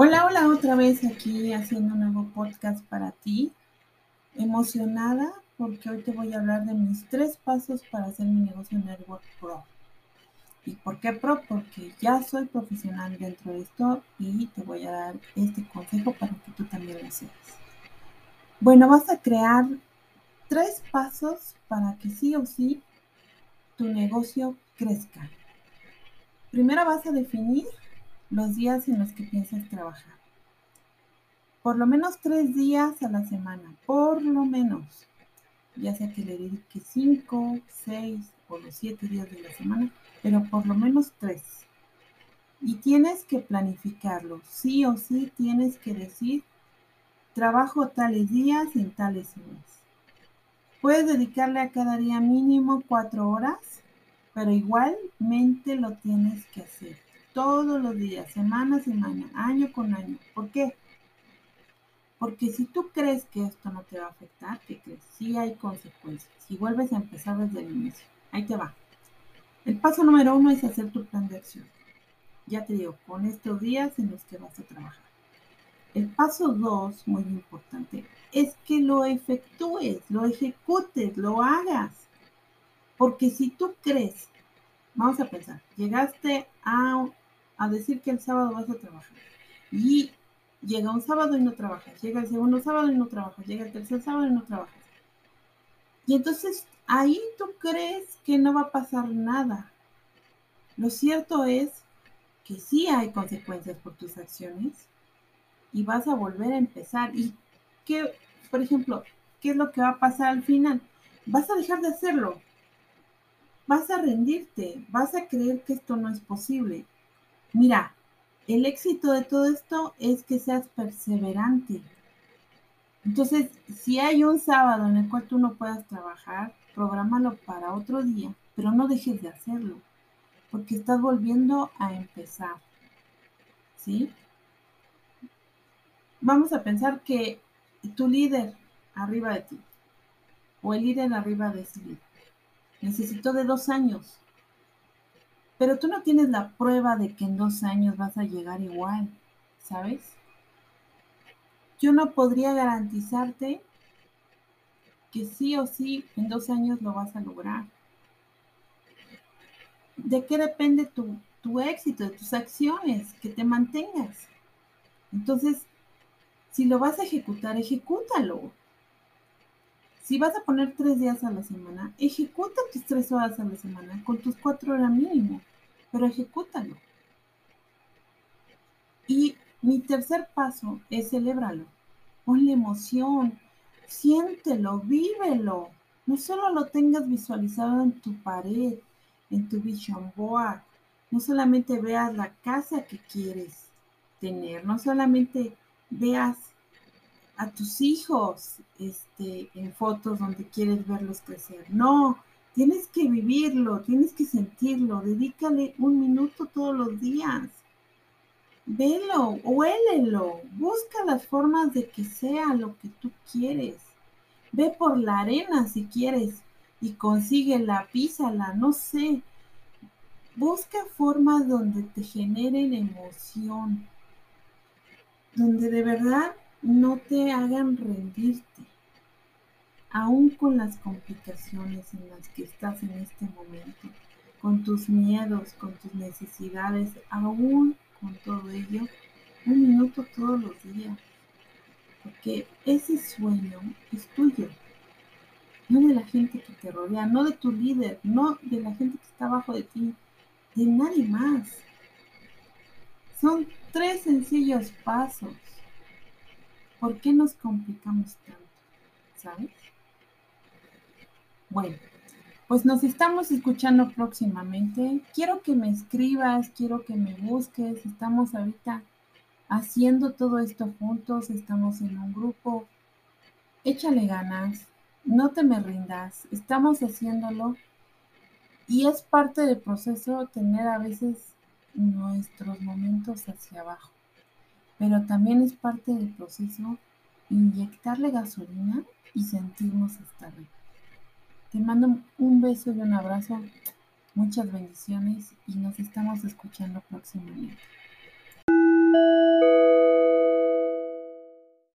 Hola, otra vez aquí haciendo un nuevo podcast para ti. Emocionada porque hoy te voy a hablar de mis tres pasos para hacer mi negocio Network Pro. ¿Y por qué Pro? Porque ya soy profesional dentro de esto y te voy a dar este consejo para que tú también lo seas. Bueno, vas a crear tres pasos para que sí o sí tu negocio crezca. Primero vas a definir los días en los que piensas trabajar. Por lo menos tres días a la semana, por lo menos. Ya sea que le dedique cinco, seis o los siete días de la semana, pero por lo menos tres. Y tienes que planificarlo. Sí o sí tienes que decir, trabajo tales días en tales horas. Puedes dedicarle a cada día mínimo cuatro horas, pero igualmente lo tienes que hacer todos los días, semana a semana, año con año. ¿Por qué? Porque si tú crees que esto no te va a afectar, ¿qué crees? Sí hay consecuencias. Si vuelves a empezar desde el inicio, ahí te va. El paso número uno es hacer tu plan de acción. Ya te digo, con estos días en los que vas a trabajar. El paso dos, muy importante, es que lo efectúes, lo ejecutes, lo hagas. Porque si tú crees, vamos a pensar, llegaste a a decir que el sábado vas a trabajar. Y llega un sábado y no trabajas, llega el segundo sábado y no trabajas, llega el tercer sábado y no trabajas. Y entonces ahí tú crees que no va a pasar nada. Lo cierto es que sí hay consecuencias por tus acciones y vas a volver a empezar. Y qué, por ejemplo, ¿qué es lo que va a pasar al final? Vas a dejar de hacerlo. Vas a rendirte, vas a creer que esto no es posible Mira, el éxito de todo esto es que seas perseverante. Entonces, si hay un sábado en el cual tú no puedas trabajar, prográmalo para otro día, pero no dejes de hacerlo, porque estás volviendo a empezar. ¿Sí? Vamos a pensar que tu líder arriba de ti, o el líder arriba de ese líder, necesitó de dos años pero tú no tienes la prueba de que en dos años vas a llegar igual, ¿sabes? Yo no podría garantizarte que sí o sí en dos años lo vas a lograr. ¿De qué depende tu, tu éxito, de tus acciones, que te mantengas? Entonces, si lo vas a ejecutar, ejecútalo. Si vas a poner tres días a la semana, ejecuta tus tres horas a la semana con tus cuatro horas mínimo pero ejecútalo. Y mi tercer paso es celebrarlo. Ponle emoción, siéntelo, vívelo. No solo lo tengas visualizado en tu pared, en tu vision board. No solamente veas la casa que quieres tener, no solamente veas a tus hijos este, en fotos donde quieres verlos crecer. No, Tienes que vivirlo, tienes que sentirlo, dedícale un minuto todos los días. Velo, huélelo, busca las formas de que sea lo que tú quieres. Ve por la arena si quieres y consíguela, písala, no sé. Busca formas donde te generen emoción, donde de verdad no te hagan rendirte aún con las complicaciones en las que estás en este momento, con tus miedos, con tus necesidades, aún con todo ello, un minuto todos los días, porque ese sueño es tuyo, no de la gente que te rodea, no de tu líder, no de la gente que está abajo de ti, de nadie más. Son tres sencillos pasos. ¿Por qué nos complicamos tanto? ¿Sabes? Bueno, pues nos estamos escuchando próximamente. Quiero que me escribas, quiero que me busques. Estamos ahorita haciendo todo esto juntos, estamos en un grupo. Échale ganas, no te me rindas, estamos haciéndolo. Y es parte del proceso tener a veces nuestros momentos hacia abajo. Pero también es parte del proceso inyectarle gasolina y sentirnos hasta arriba. Te mando un beso y un abrazo, muchas bendiciones y nos estamos escuchando próximamente.